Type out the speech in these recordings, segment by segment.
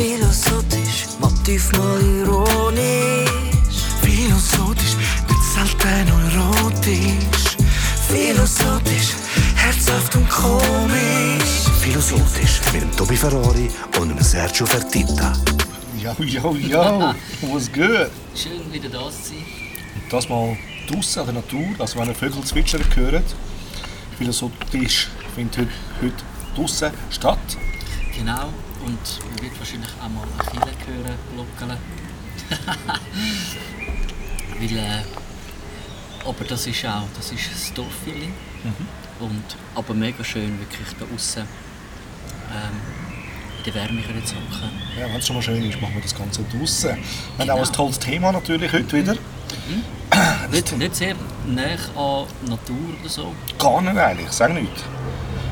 Philosophisch, Motiv mal ironisch. Philosophisch, nicht selten erotisch. Philosophisch, herzhaft und komisch. Philosophisch mit dem Tobi Ferrari und dem Sergio Fertitta. Yo, yo, yo, was gut? Schön wieder da zu sein. Das mal draußen an der Natur, also wenn ihr Vögel zwitschern hört. Philosophisch findet heute, heute draußen statt. Genau. Und man wird wahrscheinlich auch mal ein Kille hören, Glocken. Weil, äh, aber das ist auch, das ist das Dorffeeling. Und, aber mega schön, wirklich da außen ähm, in der Wärme können zu hocken. Ja, wenn es schon mal schön ist, machen wir das Ganze draußen. Wir haben Genau. auch ein tolles Thema natürlich heute wieder. Nicht, nicht sehr nah an Natur oder so. Gar nicht eigentlich, sag nicht.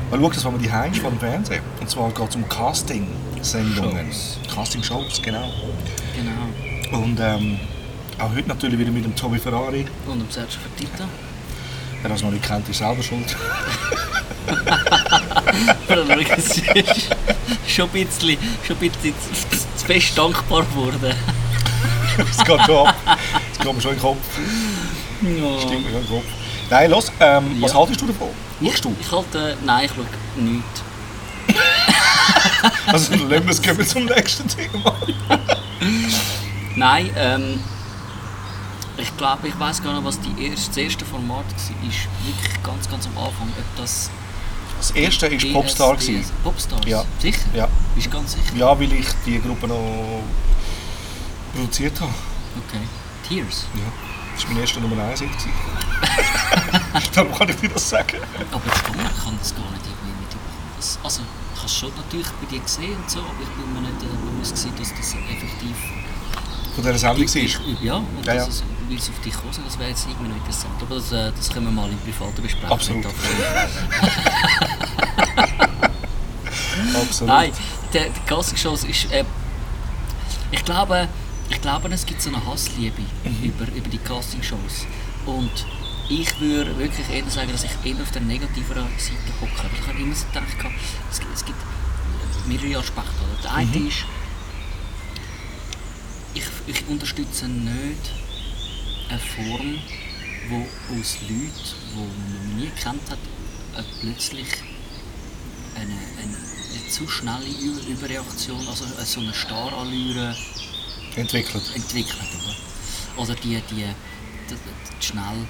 Mal schauen, das wollen wir die Heim vom Fernsehen. Und zwar geht es um Casting-Sendungen. Casting-Shows, genau. Genau. Und ähm, auch heute natürlich wieder mit dem Tobi Ferrari. Und um Sergio Fertitta. Wer das noch nicht kennt, ist selber schuld. Aber es ist schon ein bisschen, schon ein bisschen zu, fest dankbar geworden. Es geht schon ab. Es geht mir schon in den Kopf. Ja. Stimmt mir schon in den Kopf. Nein, los, ähm, was Ja. haltest du davon? Machst du? Ich halte, nein, ich schaue nichts. Also, lassen wir es gehen wir zum nächsten Thema. Nein, ähm, ich glaube, ich weiß gar nicht, was die erste, das erste Format war. Wirklich ganz, ganz am Anfang. Ob das Das erste war Popstar. Gewesen. Popstars? Ja. Sicher? Ja. Bist du ganz sicher? ja, weil ich die Gruppe noch produziert habe. Okay. Tears. Ja. Das war mein erster Nummer 1 Hit. Darum kann ich dir das sagen. Aber ich kann das gar nicht irgendwie mitbekommen. Das- Also, ich habe es schon natürlich bei dir gesehen und so, aber ich bin mir nicht äh, bewusst gewesen, dass das effektiv Von dieser Sendung war. Ja, und Ja, ja. dass es, weil es auf dich sind, das wäre jetzt irgendwie noch interessant. Aber das, äh, das können wir mal im Privaten besprechen. Absolut. Absolut. Nein, der, der Castingshows ist. Äh, ich glaube, ich glaube, es gibt so eine Hassliebe Mhm. über, über die Castingshows. Und ich würde wirklich eher sagen, dass ich eher auf der negativeren Seite hocke. Ich habe immer so gedacht, es gibt, es gibt mehrere Aspekte. Oder? Der eine Mhm. ist, ich, ich unterstütze nicht eine Form, wo aus Leuten, die man nie gekannt hat, äh, plötzlich eine, eine, eine zu schnelle Über Überreaktion, also äh, so eine Starallüre Entwickelt. entwickelt. Oder, oder die, die, die, die schnell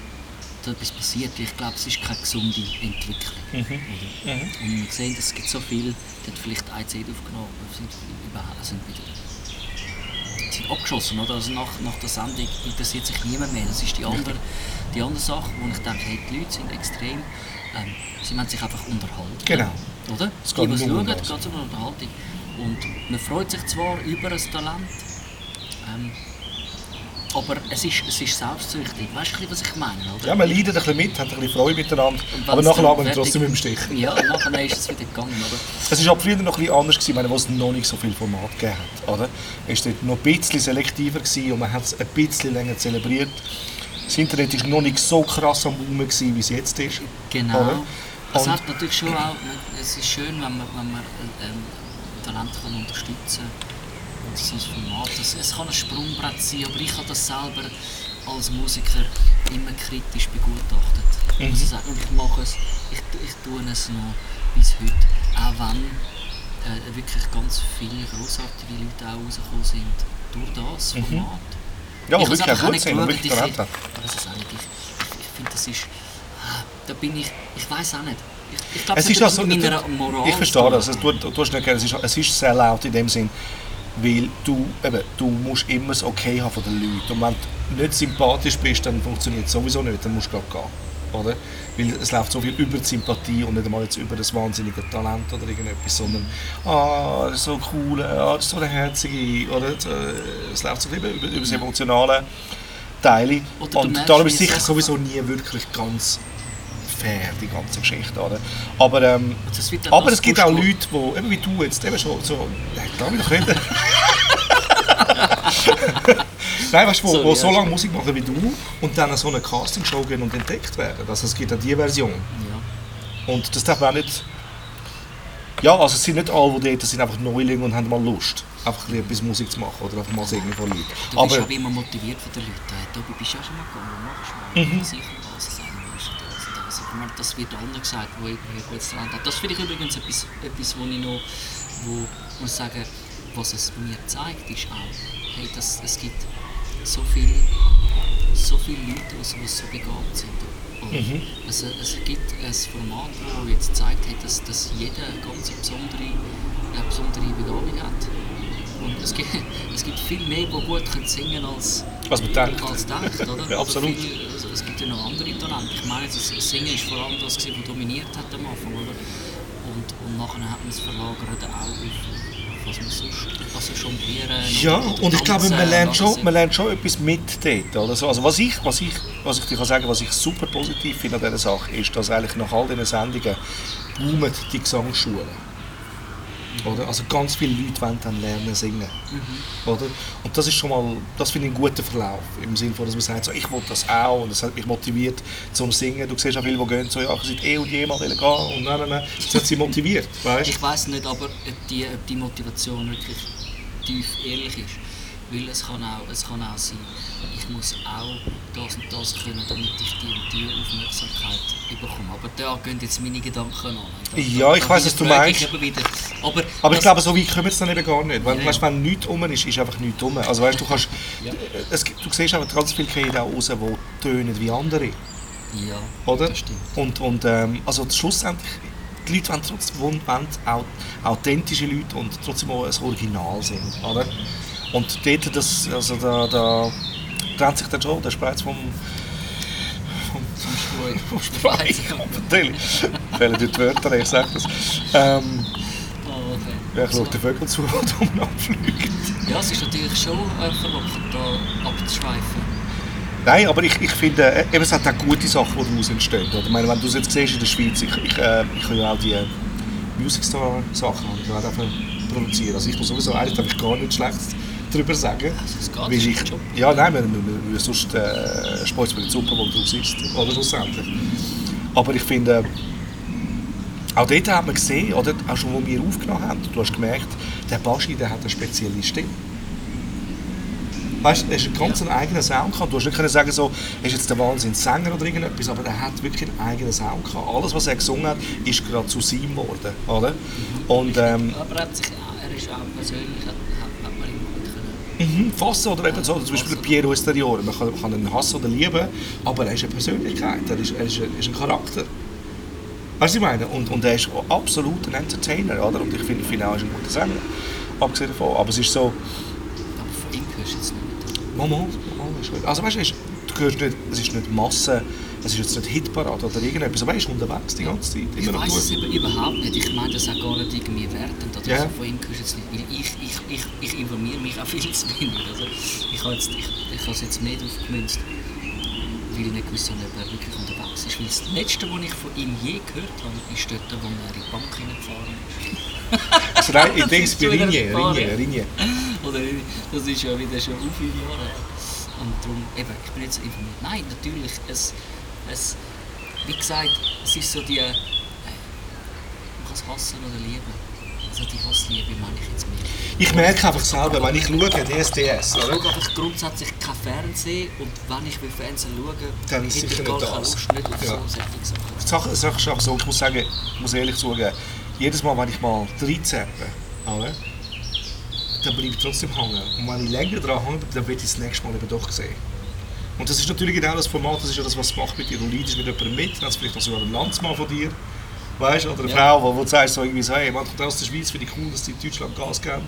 da etwas passiert. Ich glaube, es ist keine gesunde Entwicklung. Oder? Und wir sehen, es gibt so viele, die haben vielleicht eine CD aufgenommen, sind, überhaupt, sind wieder sind abgeschossen. Oder? Also nach, nach der Sendung interessiert sich niemand mehr. Das ist die andere, die andere Sache, wo ich denke, hey, die Leute sind extrem, ähm, sie wollen sich einfach unterhalten. Genau. Oder? Es die, geht die um schauen, geht es um Unterhaltung. Und man freut sich zwar über ein Talent, ähm, aber es ist, es ist selbstsüchtig. Weißt du, was ich meine? Oder? Ja, man leidet ein bisschen mit, hat ein bisschen Freude miteinander. Aber nachher ihn fertig- trotzdem im Stich. Ja, nachher ist es wieder gegangen. Oder? Es war aber früher noch ein bisschen anders, gewesen, meine, wo es noch nicht so viel Format gegeben hat. Oder? Es war noch ein bisschen selektiver gewesen und man hat es ein bisschen länger zelebriert. Das Internet war noch nicht so krass am Boom, gewesen, wie es jetzt ist. Genau. Oder? Es Und- hat natürlich schon auch, es ist schön, wenn man, wenn man ähm, Talente kann unterstützen kann. So ein Format, es, es kann ein Sprungbrett sein, aber ich habe das selber als Musiker immer kritisch begutachtet. Mhm. Muss ich sagen. Und ich mache es, ich, ich tue es noch bis heute, auch wenn äh, wirklich ganz viele großartige Leute auch rausgekommen sind durch das Format. Mhm. Ja, Ich aber habe es wirklich auch gut nicht sind und wirklich ich- Talent. Aber das ist auch nicht, ich, ich, ich finde, das ist, ah, da bin ich, ich weiß auch nicht. Ich, ich glaube, Es das ist also, mit meiner Moral ich verstehe das. Du, du hast nicht es, ist, es ist sehr laut in dem Sinn, weil du, eben, du musst immer das Okay haben von den Leuten. Und wenn du nicht sympathisch bist, dann funktioniert es sowieso nicht, dann musst du gerade gehen. Oder? Weil es läuft so viel über die Sympathie und nicht einmal jetzt über das wahnsinnige Talent oder irgendetwas, sondern ah, das ist so cool, ah, das ist so eine herzige, oder? Es läuft so viel über, über, das emotionale Teile. Oder Und darum ist es sicher sowieso nie wirklich ganz fair, die ganze Geschichte. Oder? Aber, ähm, Und aber es gibt auch Leute, die, eben wie du jetzt, eben schon so, ja, darf ich doch? Nein, weißt du, wo, Sorry, wo ja, so lange Musik machen wie du und dann an so eine Castingshow gehen und entdeckt werden. Also es gibt auch diese Version. Ja. Und das darf man auch nicht Ja, also es sind nicht alle, die dort sind, einfach Neulinge und haben mal Lust, einfach ein bisschen etwas Musik zu machen oder einfach mal singen von Leuten. Du bist Aber immer motiviert von den Leuten. Tobi, bist du auch schon mal gegangen? Machst du Mhm. mal? Sicher was das das. Ich meine, das wird anderen gesagt, wo irgendwie gut dran hat. Das finde ich übrigens etwas, etwas wo ich noch, wo muss sagen, was es mir zeigt, ist auch, hey, dass es gibt so viele, so viele Leute, die so, die so begabt sind. Mhm. es, es gibt ein Format, das jetzt zeigt hat, dass, dass jeder eine ganz besondere, eine besondere Begabung hat. Und es gibt, es gibt viel mehr, die gut können singen als, was man denkt. als denkt, oder? Ja, Also absolut. viel, also es gibt ja noch andere Talente. Ich meine, das Singen ist vor allem das, was dominiert hat am Anfang, oder? Und, und nachher hat man es verlagert auch auf, was man sonst, also jonglieren Ja, oder und ich glaube, man lernt, schon, man lernt schon etwas mit dort. Oder so. Also was ich, was, ich, was ich dir kann sagen was ich super positiv finde an dieser Sache, ist, dass eigentlich nach all diesen Sendungen boomen die Gesangsschulen. Oder? Also ganz viele Leute wollen dann lernen singen. Oder? Und das ist schon mal, das finde ich einen guten Verlauf. Im Sinne von, dass man sagt, so, ich will das auch und das hat mich motiviert zum Singen. Du siehst auch viele, die gehen so, ja, ich sollte eh und je mal gehen und nein, nein, nein. Das hat sie motiviert, weißt Ich weiß nicht, aber ob die, ob die Motivation wirklich tief ehrlich ist. Weil es kann, auch, es kann auch sein, ich muss auch das und das können, damit ich die und die Aufmerksamkeit bekomme. Aber da gehen jetzt meine Gedanken an. Da, Ja, ich weiss, was du meinst. Aber, Aber ich glaube, so weit kommen es dann eben gar nicht. Weil, Ja, weißt, ja. wenn nichts um ist, ist einfach nichts um. Also weißt, du kannst, Ja. es, gibt- du siehst aber ganz viele Kinder auch raus, die tönen wie andere. Ja, Oder? das stimmt. Und, und ähm, also schlussendlich, die Leute wollen trotzdem wollen, authentische Leute und trotzdem auch ein Original sind. Oder? Und dort, das, also da, da trennt sich dann schon der Spreiz vom, vom. Spreiz. Natürlich. Fehlen die Wörter, ich sage das. Ähm, Oh, okay. ja, ich schaue den Vögeln zu, die um abfliegen. Ja, es ist natürlich schon äh, verlockend, da abzuschweifen. Nein, aber ich, ich finde, äh, eben, es hat auch gute Sachen, die daraus entstehen. Oder? Ich meine, wenn du es jetzt siehst in der Schweiz, ich, ich, äh, ich kann ja auch die Music Star Sachen ich kann auch produzieren. Also ich muss sowieso, eigentlich darf ich gar nicht schlecht darüber sagen. Also es geht, Weil das ich, Job. ja, nein, wir, wir, wir sonst äh, Sport mit Super Bowl draus ist, oder schlussendlich. Aber ich finde, auch dort hat man gesehen, oder auch schon, wo wir aufgenommen haben, du hast gemerkt, der Baschi, der hat eine spezielle Stimme. Weißt, du, er ist einen ganz einen eigenen Sound gehabt. Du hast nicht können sagen, so, er ist jetzt der Wahnsinnssänger oder irgendetwas, aber er hat wirklich einen eigenen Sound gehabt. Alles, was er gesungen hat, ist gerade zu seinem geworden, oder? Und ähm, Aber er, hat sich, er ist auch persönlich, hat, hat, hat man ihn gut können. Mhm, fassen oder eben so, zum Beispiel Piero Esteriore. Man kann, man kann ihn hassen oder lieben, aber er ist eine Persönlichkeit, er ist, er ist, ein, ist ein Charakter. Weißt du, ich meine? Und, und er ist absolut ein Entertainer, oder? Und ich finde, auch, er ist ein guter Sänger. Abgesehen davon. Aber es ist so, Aber von ihm hörst du jetzt nicht. Gut. Also weißt du, es ist- nicht, es ist nicht Masse, es ist jetzt nicht Hitparade oder irgendetwas, aber er ist unterwegs die ganze Zeit. Ich weiß es überhaupt nicht. Ich meine das auch gar nicht irgendwie wertend. Oder Ja. so. Von ihm jetzt nicht. Ich, ich, ich, ich informiere mich auch viel zu wenig. Also ich habe jetzt, ich, ich habe es jetzt mehr darauf gemünzt, weil ich nicht gewusst habe, ob er wirklich unterwegs ist. Weil das Letzte, was ich von ihm je gehört habe, ist dort, wo er in die Bank hineingefahren ist. Also nein, ich denke es bei erfahren. Ringe, Ringe. Oder das ist ja wieder schon auf viele Jahre her. Und darum, eben, ich bin jetzt informiert. Nein, natürlich, es, es, wie gesagt, es ist so die, äh, man kann es hassen oder lieben. Also die Hassliebe meine ich jetzt mehr. Ich merke einfach selber, wenn ich schaue, DSDS, Ich oder? schaue einfach grundsätzlich kein Fernsehen und wenn ich will Fernsehen schaue, Dann hätte sicher ich nicht das. Lust nicht auf Ja. so solche Sachen. Die Sache, die Sache ist einfach so, ich muss sagen, ich muss ehrlich zugeben, jedes Mal, wenn ich mal reinzappe, oder, dann bleibe ich trotzdem hängen. Und wenn ich länger dran hänge, dann will ich das nächste Mal eben doch sehen. Und das ist natürlich genau das Format, das ist ja das, was es macht mit dir. Du leidest mit jemandem mit, dann du vielleicht noch sogar einen Landsmann von dir, weißt du, oder eine Ja. Frau, wo, wo du sagst, so irgendwie so, hey, man kommt aus der Schweiz, finde ich cool, dass die in Deutschland Gas geben.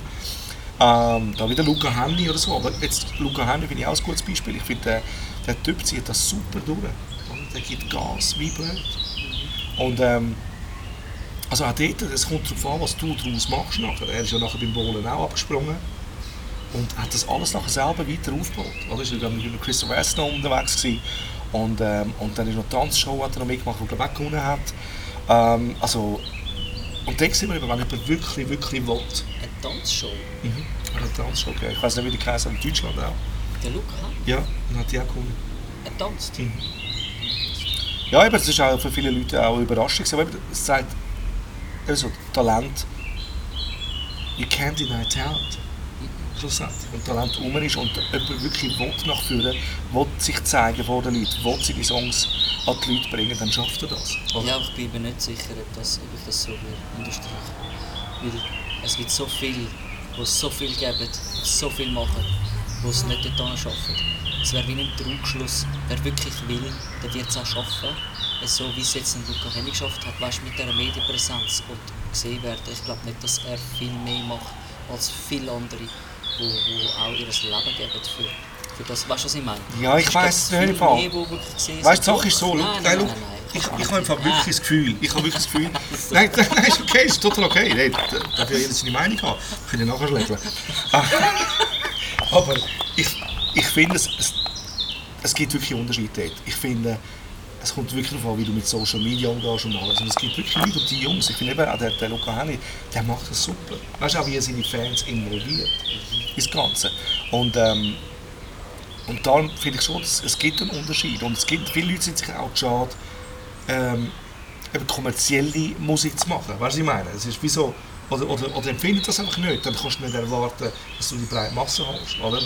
Ähm, da wieder Luca Henny oder so, aber jetzt Luca Henny finde ich auch ein gutes Beispiel. Ich finde, der, der Typ zieht das super durch. Der gibt Gas wie blöd. Und ähm, also auch dort, es kommt darauf an, was du daraus machst nachher. Er ist ja nachher beim Bowlen auch abgesprungen und hat das alles nachher selber weiter aufgebaut. Oder? Er dann mit Chris West noch unterwegs gewesen. Und, ähm, und dann ist noch die Tanzshow hat er noch mitgemacht, die ich auch gewonnen hat. Ähm, also, und dann sehen wir, wenn jemand wirklich, wirklich will, Eine Tanzshow, Mhm. Eine Tanzshow, okay. Ich weiß nicht, wie die haben, in Deutschland auch. der Luca, Ja, und hat die auch gewonnen. er tanzt. Ja, eben, das ist auch für viele Leute auch eine Überraschung. Aber eben, es zeigt, also Talent, you can't deny talent. Schlussendlich. Und Talent um ist und jemand wirklich will nach vorne, will sich zeigen vor den Leuten, will seine Songs an die Leute bringen, dann schafft er das. Oder? Ja, aber ich bin mir nicht sicher, ob, das, ob ich das so unterstreichen Weil es gibt so viele, die so viel geben, so viel machen, die es nicht dort schaffen. Es wäre wie ein Trugschluss. Wer wirklich will, der wird es auch schaffen. So wie es jetzt ein Luca Hennig geschafft hat, weißt, mit dieser Medienpräsenz und gesehen werden. Ich glaube nicht, dass er viel mehr macht als viele andere, die, die auch ihr Leben geben für, für das. Weißt du, was ich meine? Ja, ich Es weiss glaub, nicht, mehr, gesehen Weißt du, die. Sache ist so, Nein, nein, nein, nein, ich, ich habe einfach wirklich das Gefühl, ich habe wirklich das Gefühl, nein, nein, ist okay, ist total okay, nein, da darf ja jeder seine Meinung haben, ich kann ja nachher schlägeln. Ah, Aber ich, ich finde, es, es, es gibt wirklich Unterschiede dort. Ich finde, es kommt wirklich darauf an, wie du mit Social Media umgehst und alles. Und es gibt wirklich Leute, und die Jungs, ich finde eben auch der, der Luca Henny, der macht das super. Weißt du, auch wie er seine Fans involviert ins Ganze. Und, ähm, und darum finde ich schon, es, es gibt einen Unterschied. Und es gibt, viele Leute sind sich auch schade, ähm, eben kommerzielle Musik zu machen. Weißt du, was ich meine? Es ist wie so, oder, oder, oder empfindet das einfach nicht, dann kannst du nicht erwarten, dass du die breite Masse hast. Oder?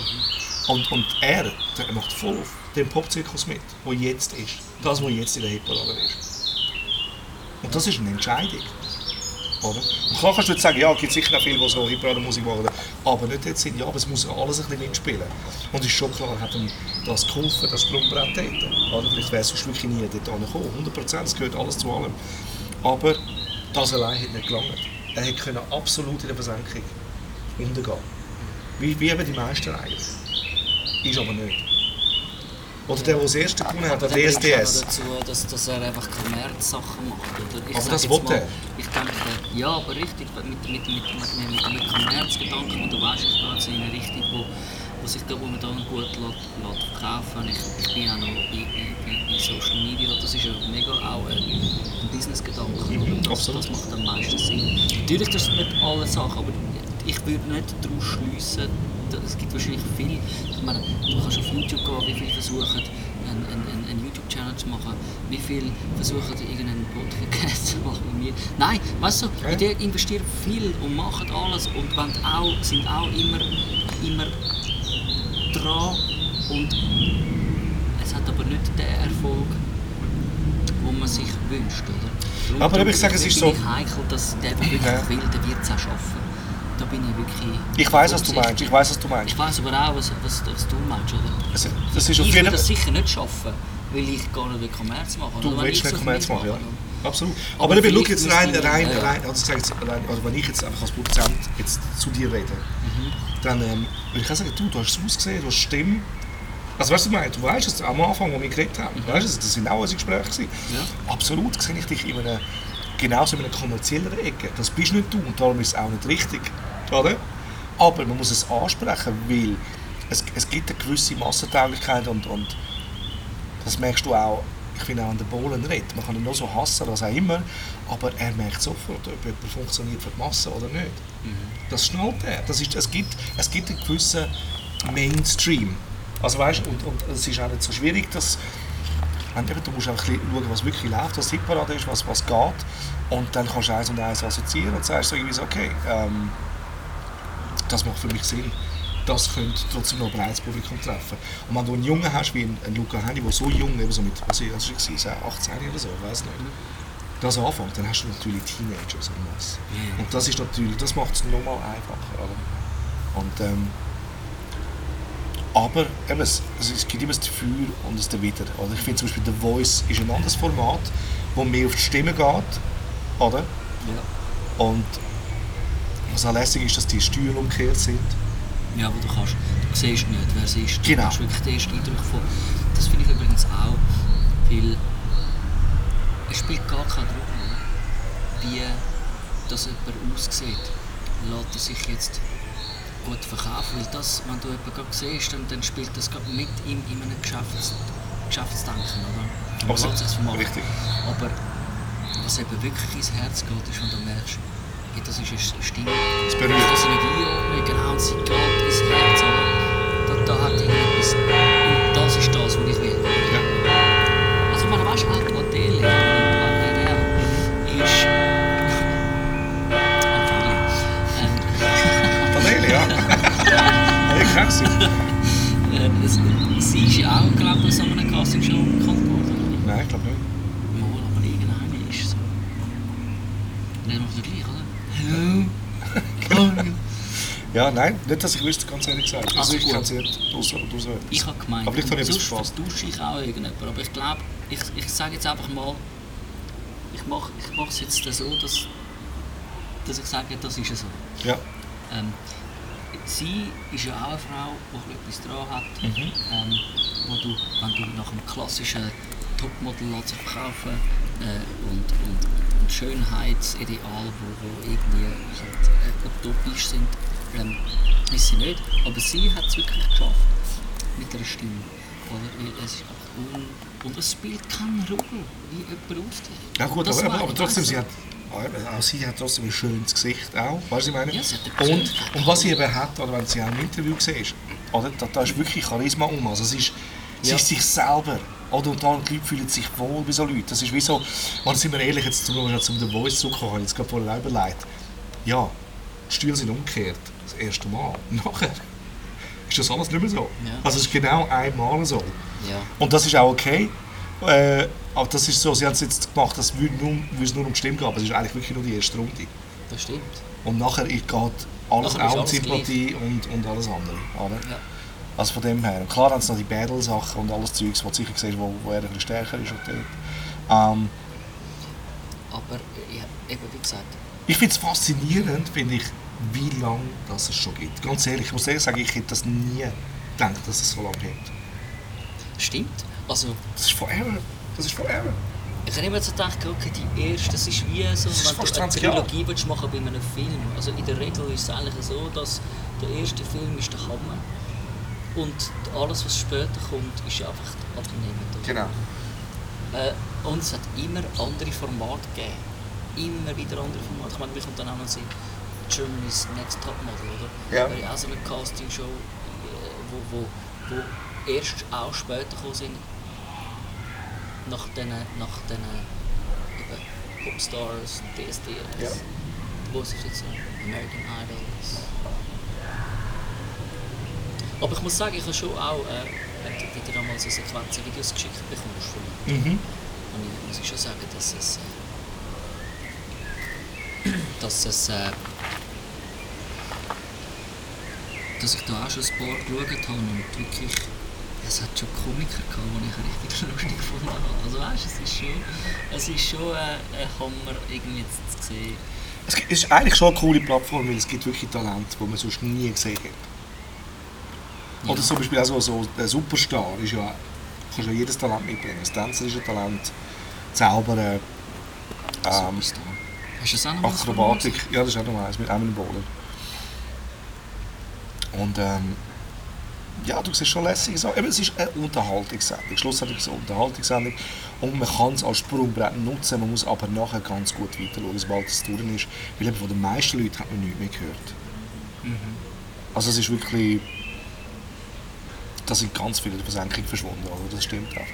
Und, und er, der macht voll auf den Popzirkus mit, wo jetzt ist. Das, was jetzt in der Hitparade ist. Und das ist eine Entscheidung. Oder? Und klar kannst du jetzt sagen, ja, es gibt sicher auch viele, die so Hitparade-Musik machen, aber nicht jetzt sind, ja, aber es muss alles ein bisschen mitspielen. Und es ist schon klar, hat ihm das geholfen, das Sprungbrett dort. Oder? Vielleicht es sonst wirklich nie dort angekommen. 100 Prozent, es gehört alles zu allem. Aber das allein hat nicht gelangt. Er können absolut in der Versenkung untergehen. Wie, wie eben die meisten eigentlich. Ist aber nicht. Oder der, der das erste gewonnen hat, der bringt es DSDS. auch dazu, dass, dass er einfach Kommerzsachen macht. Oder? Ich Aber das will mal, er. Ich denke, ja, aber richtig, mit, mit, mit, mit, mit, mit Kommerzgedanken, und du weißt, ich gehe jetzt in eine Richtung, wo, wo sich glaube momentan gut lässt, lässt verkaufen ich, ich bin auch noch bei, bei Social Media, das ist ja mega auch ein, Businessgedanke. Mhm, das, das macht am meisten Sinn. Natürlich, das sind nicht alle Sachen, aber ich würde nicht daraus schliessen, da- es gibt wahrscheinlich viele, ich meine, du kannst auf YouTube gehen, wie viele versuchen, einen, einen, einen YouTube-Channel zu machen, wie viele versuchen, irgendeinen Podcast zu machen mir. Nein, weißt du, Ja. die investieren viel und machen alles und auch, sind auch immer, immer dran und es hat aber nicht den Erfolg, den man sich wünscht, oder? Darum- Aber ich sage, es ist so- heikel, dass der, der wirklich Ja. will, der wird es auch schaffen. Da bin ich wirklich... Ich weiß, was du meinst. Ich weiß, was du meinst. Ich weiß aber auch, was, was, was du meinst, oder? Also, das ist auf Ich würde das sicher nicht schaffen, weil ich gar nicht Kommerz machen Du willst ich nicht Kommerz viel machen, ja. Absolut. Aber Aber, schau vielleicht jetzt rein, ich- rein, ja, rein, also, ich jetzt, rein, also wenn ich jetzt einfach als Produzent jetzt zu dir rede, Mhm. dann ähm, würde ich auch sagen, du, du hast es ausgesehen, du hast Stimme. Also weißt du, ich meine? du weißt es am Anfang, wo wir geredet haben, weißt du, das sind auch unsere Gespräche gewesen. Mhm. Ja. Absolut sehe ich dich in einer, genauso in einer kommerzielleren Ecke. Das bist nicht du und darum ist es auch nicht richtig. Oder? Aber man muss es ansprechen, weil es, es gibt eine gewisse Massentauglichkeit und, und das merkst du auch, ich finde auch an den Bohlen redet. Man kann ihn nur so hassen, was auch immer, aber er merkt sofort, ob jemand funktioniert für die Masse oder nicht. Das schnallt er. Das ist, es, gibt, es gibt einen gewissen Mainstream. Also weißt, und, und es ist auch nicht so schwierig, dass und eben, du musst einfach schauen, was wirklich läuft, was Hitparade ist, was, was geht. Und dann kannst du eins und eins assoziieren und sagst so irgendwie so, okay, ähm, das macht für mich Sinn. Das könnte trotzdem noch ein breites Publikum treffen. Und wenn du einen Jungen hast, wie einen, einen Luca Henny, der so jung, eben so mit, was war das, gewesen, 18 oder so, ich weiß nicht, das anfängt, dann hast du natürlich Teenagers en masse. Und das ist natürlich, das macht es nochmal einfacher. Oder? Und, ähm, aber eben, es, es gibt immer das Dafür und das Dawider. Oder? Ich finde zum Beispiel The Voice ist ein anderes Format, wo mehr auf die Stimme geht. Oder? Ja. Und was auch lässig ist, dass die Stühle umgekehrt sind. Ja, wo du kannst, du siehst nicht, wer es ist. Du Genau. hast wirklich den ersten Eindruck von, das finde ich übrigens auch, weil es spielt gar keine Rolle, wie das jemand aussieht. Lässt er sich jetzt gut verkaufen, weil das, wenn du jemanden gerade siehst, dann, dann spielt das gerade mit ihm in einem Geschäfts, Geschäftsdenken, oder? Man lässt vermachen. Richtig. Aber was eben wirklich ins Herz geht, ist, wenn du merkst, hey, das ist eine Stimme, Es ich berührt. kann sie nicht einordnen, genau, und sie geht ins Herz, aber da, da hat irgendetwas, und das ist das, was ich will. Ja. Also, man weißt du, auch Adele, es- Sie ist ja auch, glaube ich, so einem Castingshow bekannt worden. Nein, ich glaube nicht. Mal, aber irgendeine ist so. Nicht noch der gleiche, oder? Hallo. Ja, nein, nicht, dass ich wüsste, ganz ehrlich gesagt. Also ich kann es nicht aus aus Ich habe gemeint, Aber vielleicht habe ich sonst vertausche ich auch irgendjemand. Aber ich glaube, ich, ich sage jetzt einfach mal, ich mache ich es jetzt so, dass, dass ich sage, das ist so. Ja. Ähm, sie ist ja auch eine Frau, die etwas dran hat, Mhm. ähm, wo du, wenn du nach einem klassischen Topmodel verkaufen äh, und, und, und Schönheitsideal, wo, wo irgendwie halt, äh, utopisch sind, ähm, ist sie nicht. Aber sie hat es wirklich geschafft mit einer Stimme. Oder? Es ist einfach un und es spielt keine Rolle, wie jemand aussieht. Ja gut, aber, aber, aber trotzdem, sie hat, auch sie hat trotzdem ein schönes Gesicht auch, weißt du, was ich meine? Ja, und, und was sie eben hat, oder wenn sie auch im Interview siehst, oder, da, da ist wirklich Charisma um, also sie ist, sie Ja. ist sich selber, oder, und dann die Leute fühlen sich wohl bei so Leuten, das ist wie so, und sind wir ehrlich, jetzt zum Beispiel zum The Voice zurückkommen, habe ich jetzt gerade auch überlegt, ja, die Stühle sind umgekehrt, das erste Mal, nachher ist das alles nicht mehr so. Ja. Also es ist genau einmal so. Ja. Und das ist auch okay. Äh, aber das ist so, sie haben es jetzt gemacht, das würde nur, es nur um die Stimme gehen, aber es ist eigentlich wirklich nur die erste Runde. Das stimmt. Und nachher geht alles Nachher ist auch um alles Sympathie und, und alles andere. Oder? Ja. Also von dem her. Und klar haben sie noch die Battle-Sachen und alles Zeugs, wo du sicher siehst, wo, wo er ein bisschen stärker ist. Und dort. ähm, Aber ja, eben wie gesagt, ich finde es faszinierend, finde ich, wie lange das es schon gibt. Ganz ehrlich, ich muss ehrlich sagen, ich hätte das nie gedacht, dass es so lange gibt. stimmt. Also Das ist forever. Das ist forever. ich habe immer so gedacht, okay, die erste, das ist wie so, ist wenn du eine 20 Jahre. Trilogie willst machen bei einem Film. Also in der Regel ist es eigentlich so, dass der erste Film ist der Hammer und alles, was später kommt, ist einfach abnehmend. Genau. Äh, und es hat immer andere Formate gegeben. Immer wieder andere Formate. Ich meine, mir kommt dann auch noch Sinn, Germany's Next Topmodel, oder? Ja. Wäre ja auch so eine Castingshow, äh, wo, wo, wo erst auch später gekommen sind, nach den, nach den eben, Popstars, DSDS, Ja. wo ist jetzt so? American Idols. Aber ich muss sagen, ich habe schon auch, äh, wenn du wieder einmal so Sequenzen Videos geschickt bekommst von mir, Mhm. und ich muss schon sagen, dass es, äh, dass es, äh, dass ich da auch schon ein paar geschaut habe und wirklich, es hat schon Komiker gehabt, die ich richtig lustig gefunden habe. Also weißt, du, es ist schon, es ist schon äh, ein Hammer irgendwie zu sehen. Es ist eigentlich schon eine coole Plattform, weil es gibt wirklich Talente, die man sonst nie gesehen hat. Oder zum Beispiel auch so, so ein Superstar ist ja, kannst ja jedes Talent mitbringen. Das Tänzer ist ein Talent, Zaubern, ähm, Akrobatik, ja das ist auch noch eins, mit einem Bowler. Und ähm, ja, du siehst schon lässig so. Eben, es ist eine Unterhaltungssendung. Schlussendlich ist es eine Unterhaltungssendung. Und man kann es als Sprungbrett nutzen, man muss aber nachher ganz gut weiter schauen, sobald es durch ist. Weil eben von den meisten Leuten hat man nichts mehr gehört. Also es ist wirklich... Da sind ganz viele in der Versenkung verschwunden, oder? das stimmt einfach.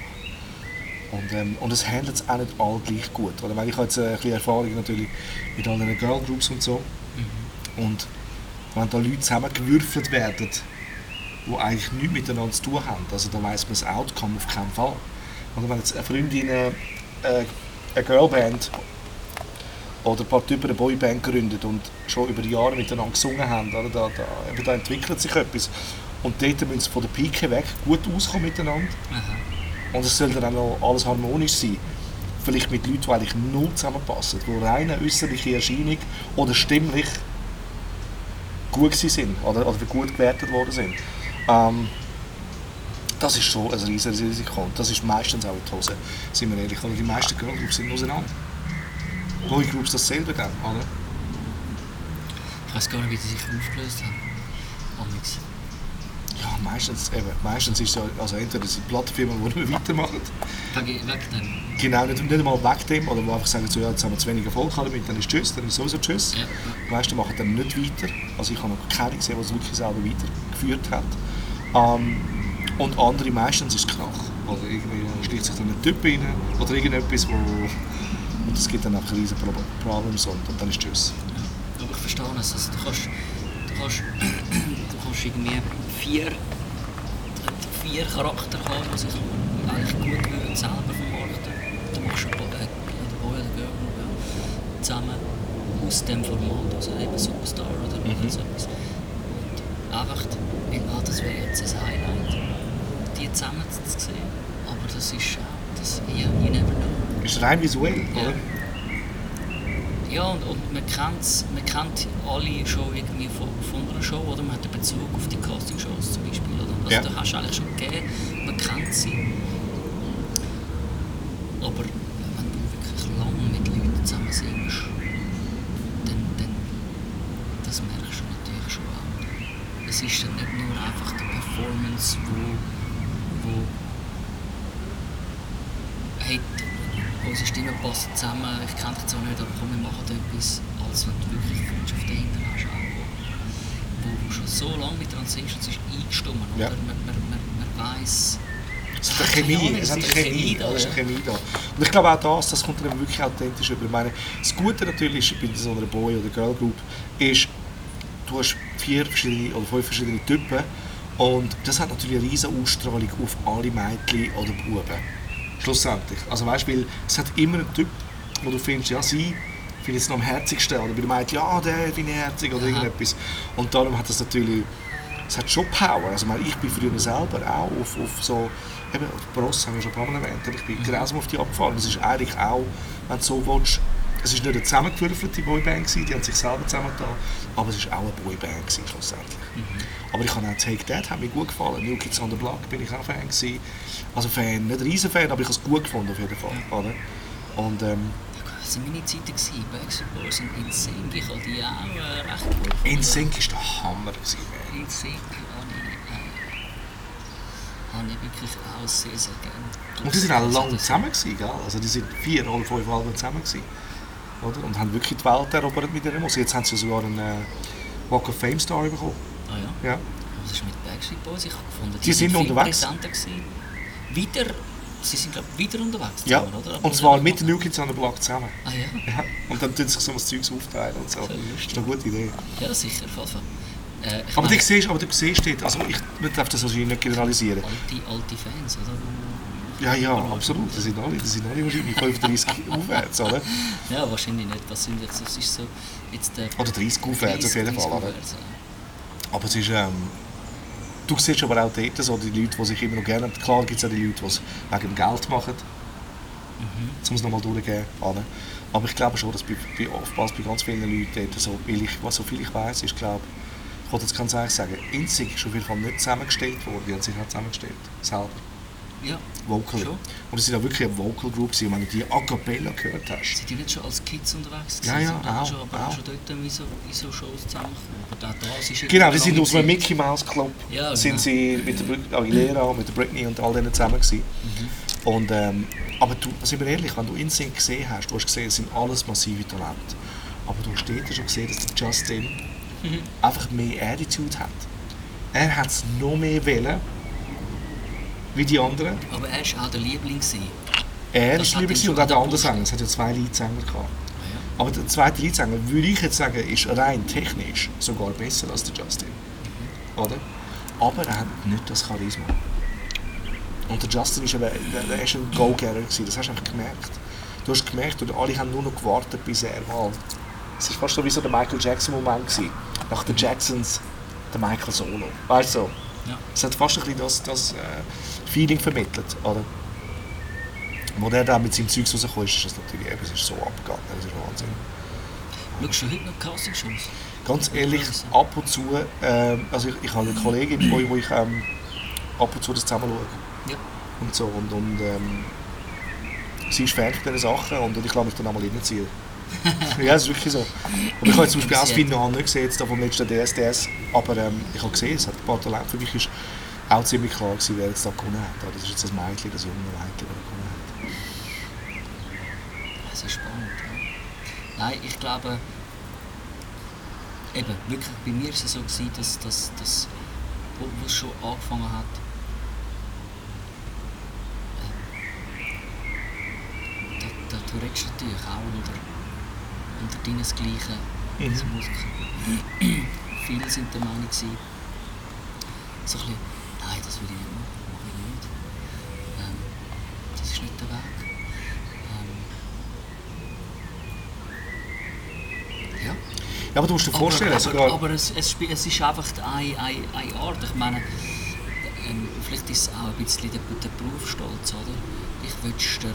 Und, ähm, und es handelt es auch nicht alle gleich gut. Oder? Weil ich habe jetzt äh, ein bisschen Erfahrung natürlich mit anderen Girl Groups und so. Und wenn da Leute zusammengewürfelt werden, die eigentlich nichts miteinander zu tun haben, also da weiss man das Outcome auf keinen Fall. Oder wenn jetzt eine Freundin äh, äh, eine Girlband oder ein paar Typen eine Boyband gründet und schon über Jahre miteinander gesungen haben, oder? Da, da, da entwickelt sich etwas. Und dort müssen sie von der Pike weg gut auskommen miteinander. Und es soll dann auch noch alles harmonisch sein. Vielleicht mit Leuten, die eigentlich null zusammenpassen, die rein eine äußerliche Erscheinung oder stimmlich gut sind oder, oder gut gewertet worden sind. Ähm, das ist schon ein riesiges Risiko das ist meistens auch in die Hose, sind wir ehrlich. Und die meisten Girlgroups sind auseinander. Boygroups dasselbe dann, oder? Ich weiß gar nicht, wie die sich aufgelöst haben. Amigs. Ja, meistens, eben, meistens ist es ja, also entweder sind Plattenfirmen, die nicht mehr weitermachen, Wegen, wegen dem. Genau, nicht, nicht einmal weg dem, oder die einfach sagen, so, ja, jetzt haben wir zu wenig Erfolg damit, dann ist Tschüss, dann ist sowieso Tschüss. Ja. Die meisten machen dann nicht weiter. Also ich habe noch keine gesehen, die es wirklich selber weitergeführt hat. Ähm, und andere meistens ist es Krach. Oder irgendwie schlicht sich dann ein Typ rein oder irgendetwas, wo und es gibt dann einfach riesige Pro- Problems und, und dann ist Tschüss. Aber ich verstehe es. Also, du kannst, du du kannst, du kannst irgendwie vier, vier Charakter haben, die sich eigentlich gut würden selber vermarkten. Du machst einen Boy, äh, einen Boy oder Girl ja, zusammen aus dem Format, also eben Superstar oder Mhm. so etwas. Und einfach, weil, ah, das wäre jetzt ein Highlight, die zusammen zu sehen. Aber das ist auch, das, you never know. Ist rein visuell, Ja. oder? Ja, und, und man, kennt's, man kennt alle schon irgendwie von, von einer Show, oder? Man hat einen Bezug auf die Castingshows zum Beispiel, oder? Also Ja. da hast du eigentlich schon gegeben, man kennt sie. Aber wenn du wirklich lange mit Leuten zusammen singst, dann, dann das merkst du natürlich schon auch. Es ist dann nicht nur einfach die Performance, wo, wo hey, unsere Stimmen passen zusammen, ich kenne dich zwar nicht, aber komm, wir machen etwas, als wenn du wirklich Freundschaft dahinter hast, auch, wo, wo du schon so lange mit dran singst es ist eingestimmt, Ja. oder? Man, man, man, man weiss, Es hat eine Chemie, es hat eine ist Chemie, da, ist eine Chemie da. Und ich glaube auch das, das kommt dann wirklich authentisch über. Ich meine, das Gute natürlich ist bei so einer Boy- oder Girl-Group, ist, du hast vier verschiedene oder fünf verschiedene Typen und das hat natürlich eine riesige Ausstrahlung auf alle Mädchen oder Buben. Schlussendlich. Also weißt du, es hat immer einen Typ, wo du findest, ja, sie finde ich es noch am herzigsten. Oder bei den Mädchen, ja, der finde ich herzig oder Aha. irgendetwas. Und darum hat das natürlich, es hat schon Power. Also ich bin früher selber auch auf, auf so, eben, auf Bros haben wir schon ein paar Mal erwähnt, aber ich bin grausam auf die abgefahren. Das ist eigentlich auch, wenn du so willst, es war nicht eine zusammengewürfelte Boyband, gewesen, die haben sich selber zusammengetan, aber es war auch eine Boyband gewesen, schlussendlich. Aber ich habe auch Take That, hat mir gut gefallen. New Kids on the Block bin ich auch Fan gewesen. Also Fan, nicht ein riesen Fan, aber ich habe es gut gefunden auf jeden Fall. Oder? Und ähm, das waren meine Zeiten, gewesen, Backstreet Boys und InSync, ich habe die auch äh, recht gut gefunden. InSync war der Hammer. InSync habe ich wirklich auch sehr, sehr gerne. Und die sind auch lange das- zusammen gewesen, gell? Also die sind vier oder fünf Alben zusammen gewesen. Oder? Und haben wirklich die Welt erobert mit ihrer Musik. Jetzt haben sie sogar einen äh, Walk of Fame Star bekommen. Ah ja? Ja. Was ist mit Backstreet Boys? Ich habe gefunden, Die sind viel unterwegs. Wieder, sie sind glaube ich wieder unterwegs ja. zusammen, oder? Aber Und zwar mit den New Kids on the Block zusammen. Ah ja? Ja. Und dann tun sich so was Zeugs aufteilen und so. Das lustig. ist eine gute Idee. Ja, sicher, jeden Fall. Äh, Aber meine, du siehst, aber du siehst dort, also ich man darf das wahrscheinlich nicht generalisieren. alte, alte Fans, oder? Ja, ja, absolut. Das sind alle, das sind alle wahrscheinlich 35 aufwärts, oder? Ja, wahrscheinlich nicht. Was sind jetzt, das ist so, jetzt der... Oder 30 aufwärts auf jeden 30 Fall, oder? Aber es ist, ähm, du siehst aber auch dort so die Leute, die sich immer noch gerne, klar gibt es auch die Leute, die es wegen dem Geld machen, um es nochmal durchzugeben. oder? Aber ich glaube schon, dass bei, bei, oftmals bei ganz vielen Leuten dort, so, weil ich, was so viel ich weiß, ist, glaube ich, wollte jetzt ganz ehrlich sagen, InSync ist auf jeden Fall nicht zusammengestellt worden, die haben sich auch zusammengestellt, selber, Ja, vocally. Schon? Und es sind auch wirklich eine Vocal Group, gewesen. wenn du die A Cappella gehört hast. sind die nicht schon als Kids unterwegs Ja, ja, Sind auch, schon, aber auch. schon dort in so, in so Shows zusammengekommen. Aber auch das ist Genau, die sind aus einem Mickey Mouse Club. Ja, sind genau. sie mit der Aguilera, mit der Britney und all denen zusammen gewesen. Mhm. Und, ähm, aber du, sind wir ehrlich, wenn du InSync gesehen hast, du hast gesehen, es sind alles massive Talente. Aber du hast dort schon gesehen, dass der Justin Mhm. einfach mehr Attitude hat. Er hat es noch mehr wollen, wie die anderen. Aber er war auch der Liebling. Gewesen. Er Das ihn gewesen schon und auch der andere. Sänger. Es hat ja zwei Leadsänger gehabt. Ah, ja. Aber der zweite Leadsänger, würde ich jetzt sagen, ist rein technisch sogar besser als der Justin. Oder? Aber er hat nicht das Charisma. Und der Justin ist, eben, der, der ist ein Go-Getter, das hast du einfach gemerkt. Du hast gemerkt, und alle haben nur noch gewartet, bis er mal... Es war fast so wie so der Michael Jackson-Moment. gewesen. Nach den Jacksons, der Michael Solo. Weißt du? Ja. Es hat fast ein bisschen das, das äh, Feeling vermittelt, oder? Wo der da mit seinem Zeugs rausgekommen ist, ist das natürlich eben, es ist so abgegangen, das ist Wahnsinn. Schaust du heute noch Castingshows? Ganz ehrlich, ab und zu, ähm, also ich, ich habe eine Kollegin, ich- wo ich ähm, ab und zu das zusammen schaue Ja. und so und, und ähm, sie ist Fan von diesen Sachen und, und ich lasse mich dann einmal reinziehen. Ja, es ist wirklich so. Und ich habe zum Beispiel auch das Finale nicht gesehen, jetzt vom letzten DSDS, aber ähm, ich habe gesehen, es hat ein paar Talente. Für mich ist auch ziemlich klar gewesen, wer jetzt da gewonnen hat. Das ist jetzt das Mädchen, das junge Mädchen, das gewonnen hat. Das ist spannend. Ja. Nein, ich glaube, eben, wirklich, bei mir war es so, gewesen, dass, dass, dass wo, wo es schon angefangen hat, äh, da, da, du natürlich auch unter, unter deinesgleichen Mhm. als Musiker viele sind der Meinung so ein bisschen, nein, das will ich nicht machen, das mache ich nicht. Ähm, das ist nicht der Weg. Ähm, ja. Ja, aber du musst dir vorstellen, aber, aber, aber es, es, es ist einfach eine, eine, eine Art. Ich meine, ähm, vielleicht ist es auch ein bisschen der, der Berufsstolz, oder? Ich wünschte, auch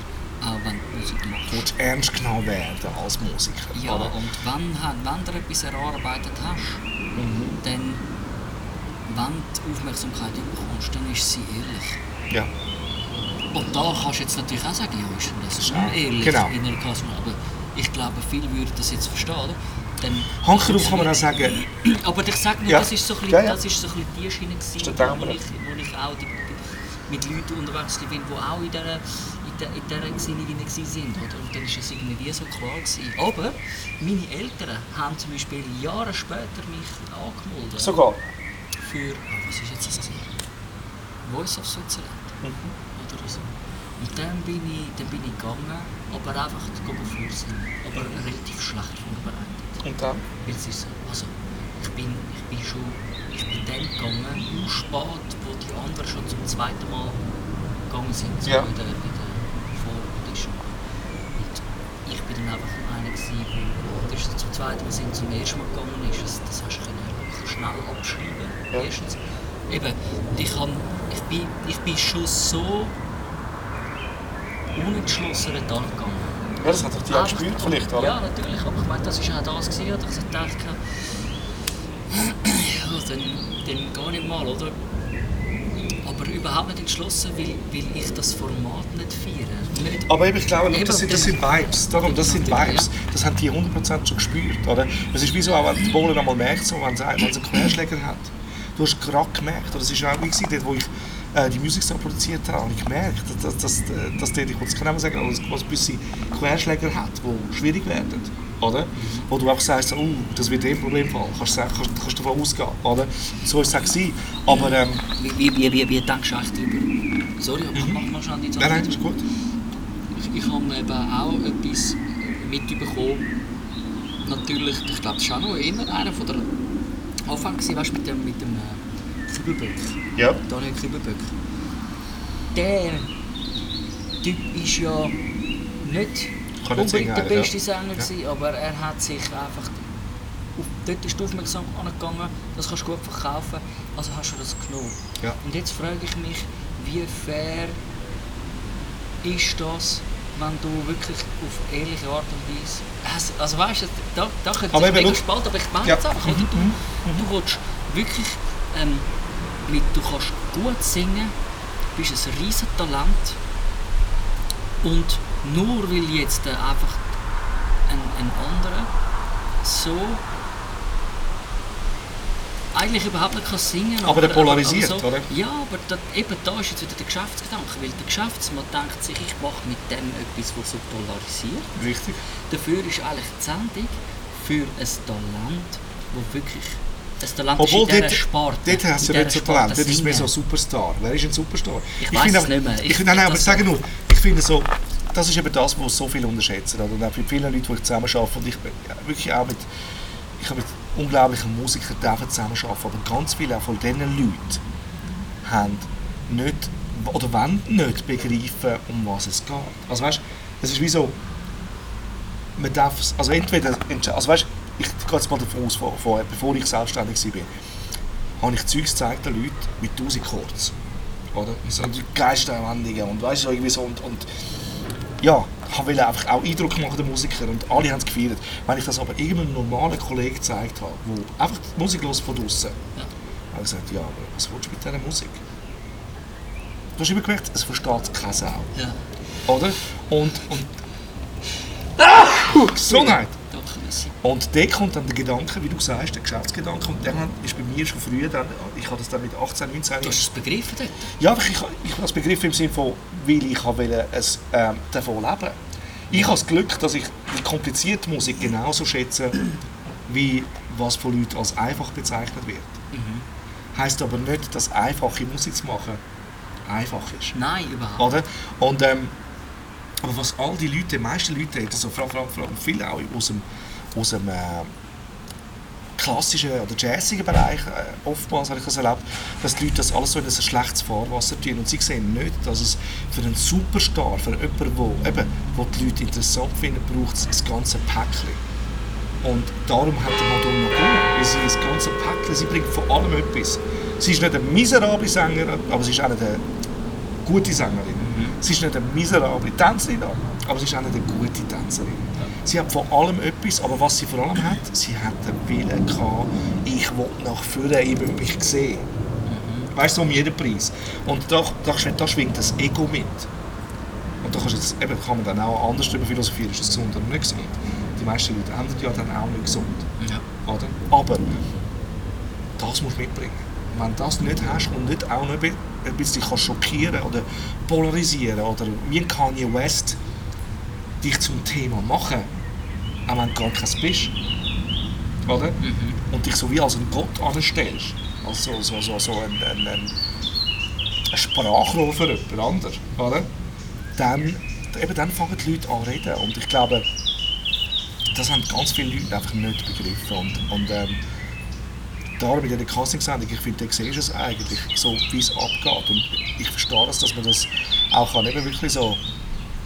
wenn du willst ernst genommen werden als Musiker. Ja, oder? und wenn, wenn du etwas erarbeitet hast, Mhm. dann, wenn du Aufmerksamkeit bekommst, dann ist sie ehrlich. Ja. Und da kannst du jetzt natürlich auch sagen, ja, ist das ist auch- unehrlich genau. in einer Kasse, aber ich glaube, viele würden das jetzt verstehen? Dann, Hanke drauf kann man auch sagen, Aber ich sage nur, Ja. das ist so ein bisschen, Ja, ja. das ist so ein bisschen die Schiene, gewesen, wo, ich, wo ich auch die, mit Leuten unterwegs bin, die auch in dieser, in dieser Gesinnung waren. Oder? Und dann war es irgendwie wie so klar. Gewesen. Aber meine Eltern haben zum Beispiel Jahre später mich angemeldet sogar. für, was ist jetzt das? gewesen? Voice of Switzerland. Oder so. Und dann bin ich, dann bin ich gegangen, aber einfach vorsingen. Aber relativ schlecht vorbereitet. Und dann? Es ist so, also ich bin, ich bin schon, ich bin dann gegangen, nur spät, wo die anderen schon zum zweiten Mal gegangen sind, so Ja. in der, in der Voraudition. Und ich bin dann einfach einer gewesen, ist zum zweiten Mal sind, zum ersten Mal gegangen ist. Das, das hast du können schnell abschreiben. Ja. Erstens. Eben, ich, kann, ich, bin, ich bin schon so unentschlossen dort angegangen. Ja, das hat doch die auch gespürt vielleicht, oder? Ja, natürlich. Aber ich meine, das war auch das, dass ich dachte, ja, dann, dann gar nicht mal, oder? Aber überhaupt nicht entschlossen, weil, weil ich das Format nicht feiere. Nicht, Aber eben, ich glaube, Eben, das sind, das sind Vibes. Darum, das sind Natürlich, Vibes. Das haben die 100% schon gespürt. Oder? Es ist wie so, auch wenn die Bohlen einmal merkt, so, wenn sie einen Querschläger hat. Du hast gerade gemerkt, oder es ist auch wie gewesen, dort, wo ich äh, die Musik so produziert habe, habe ich gemerkt, dass, dass, dass, dass der, ich will es genau sagen, was, was gewisse Querschläger hat, die schwierig werden. Oder? Wo du einfach sagst, oh, das wird eh ein Problemfall. Kannst, kannst, kannst davon ausgehen. Oder? So ist es auch gewesen. Aber ähm, wie, wie, wie, wie, denkst du eigentlich darüber? Sorry, aber mach mal schnell die nein, nein, das ist gut. Ich, ich habe eben auch etwas mitbekommen. Natürlich, ich glaube, das war auch noch immer einer von der Anfang, weißt, du, mit dem, mit dem äh, Kübelböck. Ja. Daniel Kübelböck. Der Typ ist ja nicht unbedingt der eigentlich, ja. beste Sänger, gewesen, aber er hat sich einfach. Auf, dort ist die Aufmerksamkeit angegangen, das kannst du gut verkaufen, also hast du das genommen. Ja. Und jetzt frage ich mich, wie fair ist das, wenn du wirklich auf ehrliche Art und Weise. Also, also weißt du, da, da könnte Aber ich mega spalten, aber ich meine Ja. jetzt einfach, oder? Du, du willst wirklich, ähm, mit, du kannst gut singen, bist ein riesen Talent und nur weil jetzt äh, einfach ein, ein anderer so eigentlich überhaupt nicht kann singen Aber der polarisiert, so, oder? Ja, aber da, eben da ist jetzt wieder der Geschäftsgedanke, weil der Geschäftsmann denkt sich, ich mache mit dem etwas, was so polarisiert. Richtig. Dafür ist eigentlich die Sendung für ein Talent, wo wirklich ein Talent Obwohl, ist in dort, Sparte. dort hast du nicht so Talent, dort ist mehr so ein. Superstar. Wer ist ein Superstar? Ich weiss finde es aber- nicht mehr. Ich, Ich nein, nein, aber das ich sage so. nur, ich finde so, das ist eben das, was so viele unterschätzen. Oder? Und auch bei vielen Leuten, die ich zusammen arbeite, und ich wirklich auch mit, ich habe mit unglaublichen Musikern zusammenarbeiten, aber ganz viele auch von diesen Leuten haben nicht, oder wollen nicht begreifen, um was es geht. Also weißt, es ist wie so, man darf es, also entweder, also weißt, ich gehe jetzt mal davon aus, vor, vor, bevor ich selbstständig war, habe ich Zeugs gezeigt den Leuten mit 1000 Chords. Oder? So Geisterwendungen und weißt du, irgendwie so und, und ja, ich wollte einfach auch Eindruck machen den Musikern und alle haben es gefeiert. Wenn ich das aber irgendeinem normalen Kollegen gezeigt habe, der einfach die Musik los von draussen, Ja. habe ich gesagt, ja, aber was willst du mit dieser Musik? Du hast immer gemerkt, es versteht keine Sau. Ja, Oder? Und, und ah, Gesundheit! Und da kommt dann der Gedanke, wie du sagst, der Geschäftsgedanke. Und der ist bei mir schon früher, dann, ich habe das dann mit 18, 19 Du hast es begriffen dort? Ja, aber ich, ich, ich habe das begriffen im Sinne von, weil ich wollte es ähm, davon leben. Ich habe das Glück, dass ich die komplizierte Musik genauso schätze, wie was von Leuten als einfach bezeichnet wird. Heißt aber nicht, dass einfache Musik zu machen einfach ist. Nein, überhaupt Oder? Und, ähm, aber was all die Leute, die meisten Leute, also vor allem, vor allem viele auch aus dem, aus dem äh, klassischen oder jazzigen Bereich, äh, oftmals habe ich das erlebt, dass die Leute das alles so in ein schlechtes Fahrwasser tun. Und sie sehen nicht, dass es für einen Superstar, für jemanden, wo, eben, wo die Leute interessant finden, braucht es das ganze Päckchen. Und darum hat die Madonna gewonnen, weil sie das ganze Päckchen, sie bringt von allem etwas. Sie ist nicht eine miserable Sängerin, aber sie ist auch nicht eine gute Sängerin. Sie ist nicht eine miserable Tänzerin, aber sie ist auch nicht eine gute Tänzerin. Sie hat von allem etwas, aber was sie vor allem hat, sie hat den Willen gehabt, ich will nach vorne, ich will mich sehen. Weißt du, um jeden Preis. Und da, da, da schwingt das Ego mit. Und da kannst jetzt, eben, kann man dann auch anders darüber philosophieren, ist das gesund oder nicht gesund. Die meisten Leute ändern ja dann auch nicht gesund. Ja. Oder? Aber das musst du mitbringen. Wenn du das nicht hast und nicht auch noch ein bi- ein bisschen kannst schockieren oder polarisieren oder wie ein Kanye West dich zum Thema machen, auch wenn du gar keins bist, oder? und dich so wie als ein Gott anstellst, als so, so, so, so ein, ein, ein, ein Sprachrohr für jemand anderes, oder? Dann, eben dann fangen die Leute an zu reden und ich glaube, das haben ganz viele Leute einfach nicht begriffen und, und ähm, darum in dieser Castingsendung, ich finde, da siehst du es eigentlich, so wie es abgeht und ich verstehe das, dass man das auch kann eben wirklich so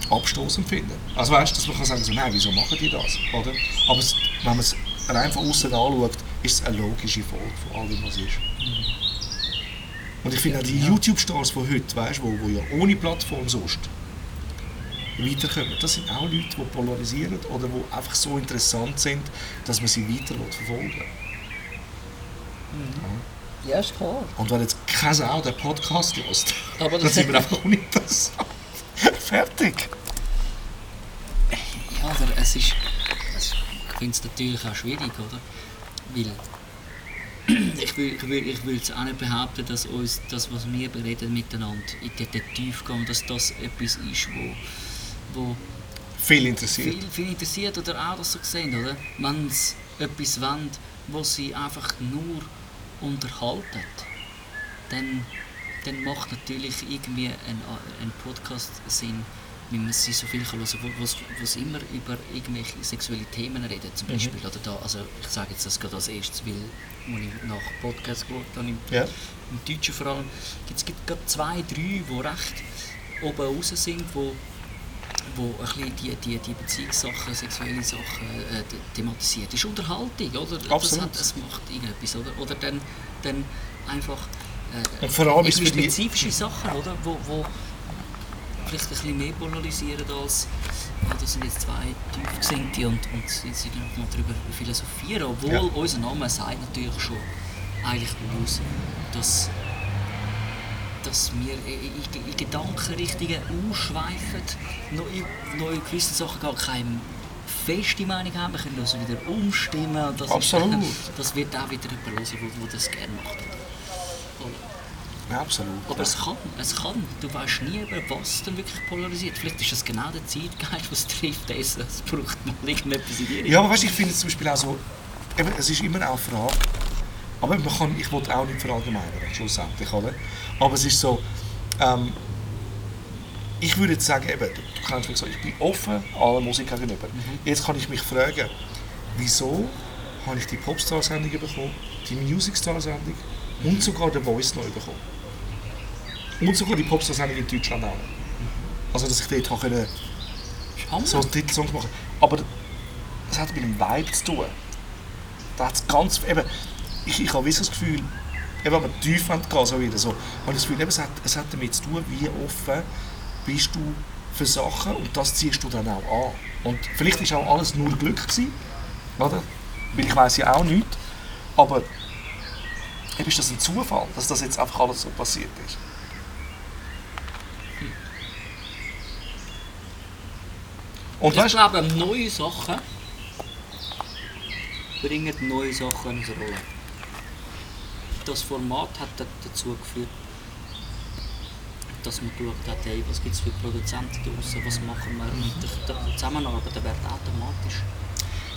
abstoßend finden. Also weißt du, dass man kann sagen, so, nein, wieso machen die das, oder? Aber es, wenn man es rein von außen anschaut, ist es eine logische Folge von all dem, was ist. Und ich finde auch die YouTube-Stars von heute, weißt, wo, wo ja ohne Plattform sonst weiterkommen, das sind auch Leute, die polarisieren oder die einfach so interessant sind, dass man sie weiter verfolgen will. Ja, ist klar. Und wenn jetzt kein Sau den Podcast hört, Aber dann das- sind wir einfach uninteressant. Fertig. Ja, aber es ist. Es, ich finde es natürlich auch schwierig, oder? Weil. Ich will, ich will, ich will jetzt auch nicht behaupten, dass uns das, was wir bereden miteinander, in den Tiefgang, dass das etwas ist, wo, wo Viel interessiert. viel, viel interessiert oder auch das so sehen, oder? Wenn sie etwas wollen, wo sie einfach nur unterhalten, dann, dann macht natürlich irgendwie ein, ein Podcast Sinn, wenn man sie so viel hören kann, wo, sie immer über irgendwelche sexuelle Themen reden, zum Beispiel. Oder da, also ich sage jetzt das gerade als erstes, weil als ich nach Podcasts geschaut habe, im, Ja. im Deutschen vor allem, gibt es gerade zwei, drei, die recht oben raus sind, wo wo ein bisschen die, die, die Beziehungssachen, sexuelle Sachen äh, the- thematisiert. Das ist Unterhaltung, oder? Das, Absolut. hat, das macht irgendetwas, oder? Oder dann, dann einfach äh, Und vor allem ist spezifische Sachen, oder? Wo, wo vielleicht ein bisschen mehr polarisieren als ja, das sind jetzt zwei Tiefgesinnte und, und sie sind noch darüber philosophieren, obwohl Ja. unser Name sagt natürlich schon eigentlich aus, dass dass wir in, in, Gedankenrichtungen ausschweifen, noch in, gewissen Sachen gar keine feste Meinung haben, wir können uns wieder umstimmen. Das Absolut. Ist, das wird auch wieder jemand hören, der, das gerne macht. Ja, absolut. Aber es kann, es kann. Du weißt nie, über was dann wirklich polarisiert. Vielleicht ist das genau der Zeitgeist, was trifft. Es braucht mal irgendetwas in Richtung. Ja, aber weißt, ich finde es zum Beispiel auch so, eben, es ist immer auch eine Frage, aber man kann, ich will auch nicht verallgemeinern, schlussendlich, oder? Aber es ist so, ähm, ich würde jetzt sagen, eben, du, kannst mir sagen, ich bin offen aller Musik gegenüber. Jetzt kann ich mich fragen, wieso habe ich die Popstar-Sendung bekommen, die Music-Star-Sendung und sogar den Voice neu bekommen. Und sogar die Popstar-Sendung in Deutschland auch. Also, dass ich dort können, Hammer. so einen Titelsong machen. Aber es hat mit dem Vibe zu tun. Da hat's ganz, eben, ich, ich habe das Gefühl, eben, wenn wir tief gehen, so wieder, so, habe ich das Gefühl, eben, es, hat, es hat damit zu tun, wie offen bist du für Sachen und das ziehst du dann auch an. Und vielleicht war auch alles nur Glück, gewesen, oder? Weil ich weiß ja auch nicht, aber eben ist das ein Zufall, dass das jetzt einfach alles so passiert ist. Und ich weißt, glaube, neue Sachen bringen neue Sachen eine Rolle. Das Format hat da- dazu geführt, dass man geschaut hat, hey, was gibt es für Produzenten draußen, was machen wir. Die, die Zusammenarbeit wird automatisch.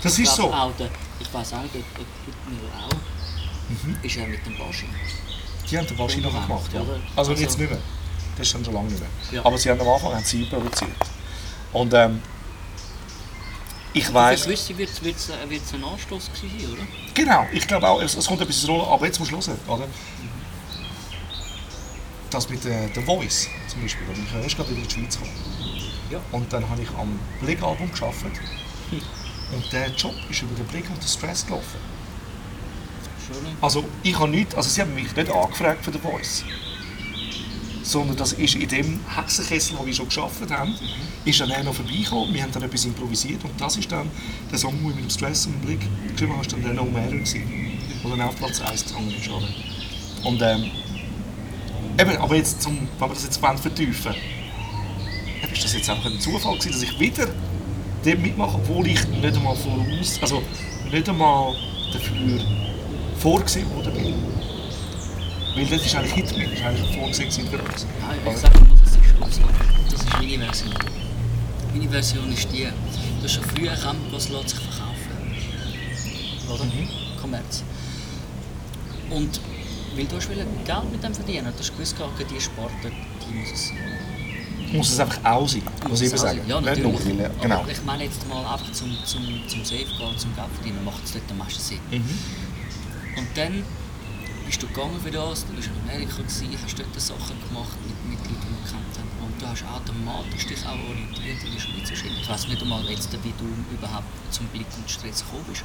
das Ich ist so. Auch der, ich weiß auch ob Hüttmüller auch, ist er mit dem Baschi. Die haben den Baschi noch gemacht, ja. Also Also- jetzt nicht mehr. Das ist schon schon lange nicht mehr. Ja. Aber sie haben am Anfang haben sie produziert. Und ähm, ich weiß. Für gewisse wird es ein Anstoß gewesen oder? Genau, ich glaube auch, es, es kommt etwas ins Rollen, aber jetzt musst du hören, oder? Das mit der, der Voice zum Beispiel, oder? ich bin erst gerade in die Schweiz gekommen. Ja. Und dann habe ich am Blick-Album gearbeitet. Und der Job ist über den Blick und den Stress gelaufen. Also ich habe nicht, also sie haben mich nicht angefragt für den Voice. Sondern das ist in dem Hexenkessel, wo wir schon geschafft haben, ist dann noch vorbeigekommen. Wir haben dann etwas improvisiert und das ist dann der Song, den ich mit dem Stress dem Blick geschrieben habe, ist dann der No Matter gewesen, der dann auf Platz 1 gegangen ist. Oder? Und ähm, eben, aber jetzt, zum, wenn wir das jetzt wollen vertiefen eben, ist das jetzt einfach ein Zufall gewesen, dass ich wieder dort mitmache, obwohl ich nicht einmal voraus, also nicht einmal dafür vorgesehen wurde bin. Weil das ist eigentlich Hitman, das ist eigentlich vorgesehen für uns. Nein, ich sage mal, das ist also, Das ist meine Version. Meine Version ist die, du hast schon früher erkannt, was lässt sich verkaufen. Oder? Kommerz. Und weil du hast Geld mit dem verdienen du hast gewusst, okay, die Sparte, die muss es sein. Muss es einfach auch sein, muss ich immer sagen. Ja, nicht natürlich. nur, weil, genau. Aber ich meine jetzt mal einfach zum, zum, zum Safe gehen, zum Geld verdienen, macht es dort am meisten Sinn. Mhm. Und dann bist du gegangen für das, du warst in Amerika, gewesen, hast dort Sachen gemacht mit, mit Leuten, die gekannt haben. Und du hast automatisch dich auch orientiert in der Schweiz wahrscheinlich. Ich weiß nicht einmal jetzt, wie du überhaupt zum Blick und Stress gekommen bist.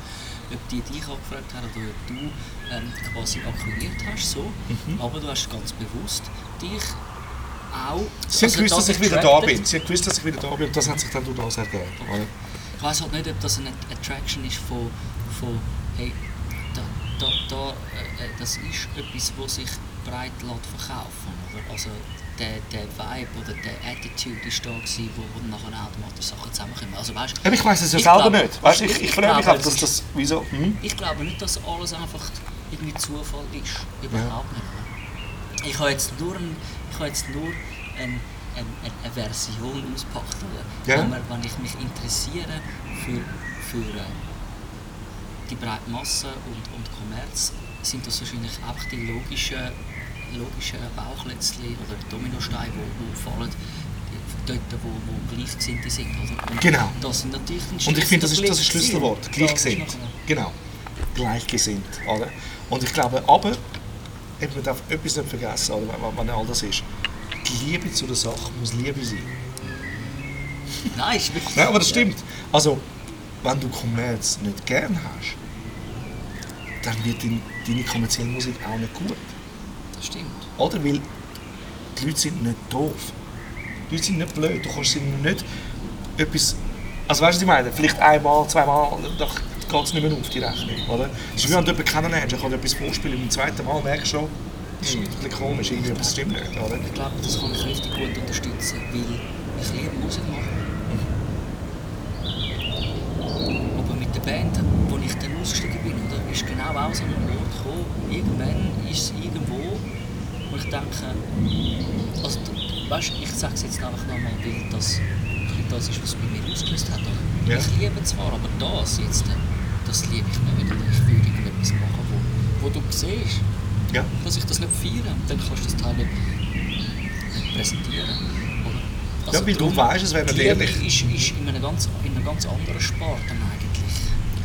Ob die dich angefragt haben oder ob du ähm, quasi akquiriert hast, so. Mhm. Aber du hast ganz bewusst dich auch... Sie haben also gewusst, das dass ich wieder da bin. Sie haben gewusst, dass ich wieder da bin und das hat sich dann durch das ergeben. oder? Ich weiß halt nicht, ob das eine Attraction ist von, von hey, da, da, äh, äh, das ist etwas, was sich breit lässt verkaufen oder? Also der, der Vibe oder der Attitude ist da gewesen, wo, wo nachher automatisch Sachen zusammenkommen. Also, weißt, Aber ich weiß es ja ich selber glaube- nicht. Weißt, ich, ich frage mich glaube, auch, dass das... Wieso? Hm? Ich glaube nicht, dass alles einfach irgendwie Zufall ist. Überhaupt nicht. oder? Ich habe jetzt nur, ein, ich habe jetzt nur ein, ein, ein, eine Version ausgepackt. Ja. Man, wenn ich mich interessiere für, für äh, die breite Masse und, und Kommerz, sind das wahrscheinlich einfach die logischen, logischen Bauchletzchen oder Dominosteine, die, die fallen, die- dort, wo, wo Gleichgesinnte sind. Und Genau. Das sind natürlich Und ich finde, das ist das ist Schlüssel- Schlüsselwort. Gleichgesinnt. Genau. Gleichgesinnt. Oder? Und ich glaube, aber, eben, man darf etwas nicht vergessen, oder, wenn, wenn all das ist. Die Liebe zu der Sache muss Liebe sein. Nein, ist wirklich. Ja, aber das stimmt. Also, wenn du Kommerz nicht gern hast, dann wird dein, deine kommerzielle Musik auch nicht gut. Das stimmt. Oder? Weil die Leute sind nicht doof. Die Leute sind nicht blöd. Du kannst ihnen nicht etwas. Also weißt du, was ich meine? Vielleicht einmal, zweimal, dann geht es nicht mehr auf die Rechnung. Oder? Es ist wie wenn du jemanden kennenlernst, ich kann dir etwas vorspielen, beim zweiten Mal merkst du schon, das ist ein bisschen komisch, irgendetwas stimmt nicht. Oder? Ich glaube, das kann ich richtig gut unterstützen, weil ich liebe Musik machen. Aber mit der Band, wo ich dann ausgestiegen bin, oder, ist genau auch so ein Ort gekommen. Irgendwann ist es irgendwo, wo ich denke, also, weißt, ich sage es jetzt einfach nochmal, weil das das ist, was bei mir ausgelöst hat. Ja. Ich liebe zwar, aber das jetzt, das liebe ich nicht. Oder ich würde irgendetwas machen, wo, wo du siehst, Ja. dass ich das nicht feiere, dann kannst du das Teil nicht, nicht präsentieren. Oder? Ja, weil du weisst, es wäre nicht ehrlich. Ist, ist in, einer ganz, in einer ganz anderen Sparte eigentlich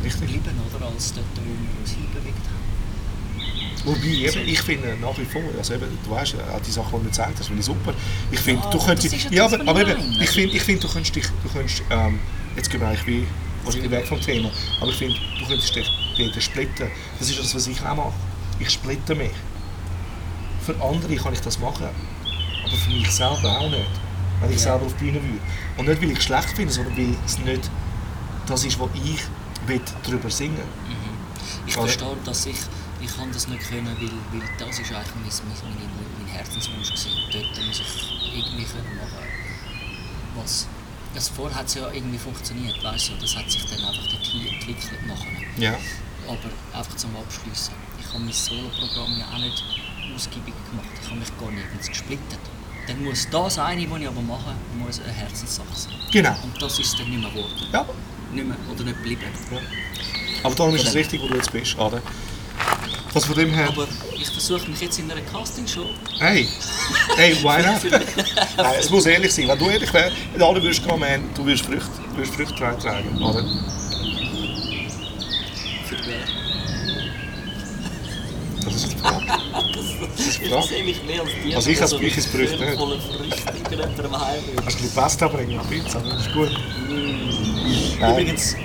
Richtig. geblieben, oder, als dort, wo wir uns hinbewegt haben. Wobei, eben, ich finde nach wie vor, also eben, du weißt, auch die Sachen, die du gezeigt hast, finde ich super. Ich finde, Ja, du könntest, ja ja, aber, aber eben, ich finde, ich finde, du könntest dich, du könntest, ähm, jetzt gehen wir eigentlich wie, wahrscheinlich weg vom Thema, aber ich finde, du könntest dich dort splitten. Das ist das, was ich auch mache. Ich splitte mich. Für andere kann ich das machen, aber für mich selber auch nicht. Wenn ich Ja. selber auf die Bühne will. Und nicht, weil ich es schlecht finde, sondern weil es nicht das ist, was ich will, darüber singen Ich Oder? verstehe, dass ich, ich kann das nicht können, weil, weil das ist eigentlich mein, mein, mein, mein Herzenswunsch gewesen. Dort muss ich irgendwie können machen, was... Das vorher hat es ja irgendwie funktioniert, weißt du, das hat sich dann einfach dorthin entwickelt nachher. Ja. Aber einfach zum Abschließen. Ich habe mein Solo-Programm ja auch nicht ausgiebig gemacht. Ich habe mich gar nirgends gesplittet. Dann muss das eine, was ich aber mache, muss eine Herzenssache sein. Genau. Und das ist dann nicht mehr geworden. Ja. Nicht mehr, oder nicht geblieben. Ja. Aber darum ist es richtig, wo du jetzt bist, oder? Also von dem her, Aber ich versuche mich jetzt in einer Castingshow. hey, hey, why not? Nein, es muss ehrlich sein. Wenn du ehrlich wärst, alle würdest man, du würdest Früchte, du würdest Früchte tragen, oder? Für wer? Das ist die Frage. Das ist die Ich Frage. sehe mich mehr als die, Also ich als die ins Gerücht nicht. voller Früchte irgendjemandem heimwünscht. Kannst du ein bisschen Pasta bringen Pizza, das ist gut. Nein. Übrigens,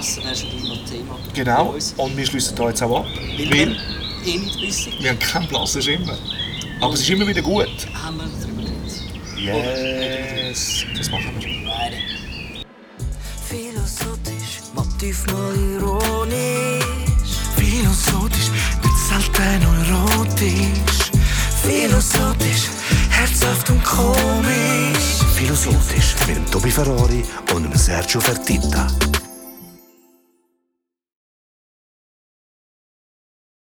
Essen ist schon immer Thema Genau, und wir schließen da jetzt auch ab. Weil Weil eh nicht wissen, wir haben keinen blassen Schimmer. Aber es ist immer wieder gut. haben wir darüber geredet. Yes, das machen wir. Beide. Philosophisch, Motiv mal ironisch. Philosophisch, nicht selten erotisch. Philosophisch, herzhaft und komisch. Philosophisch mit dem Tobi Ferrari und dem Sergio Fertitta.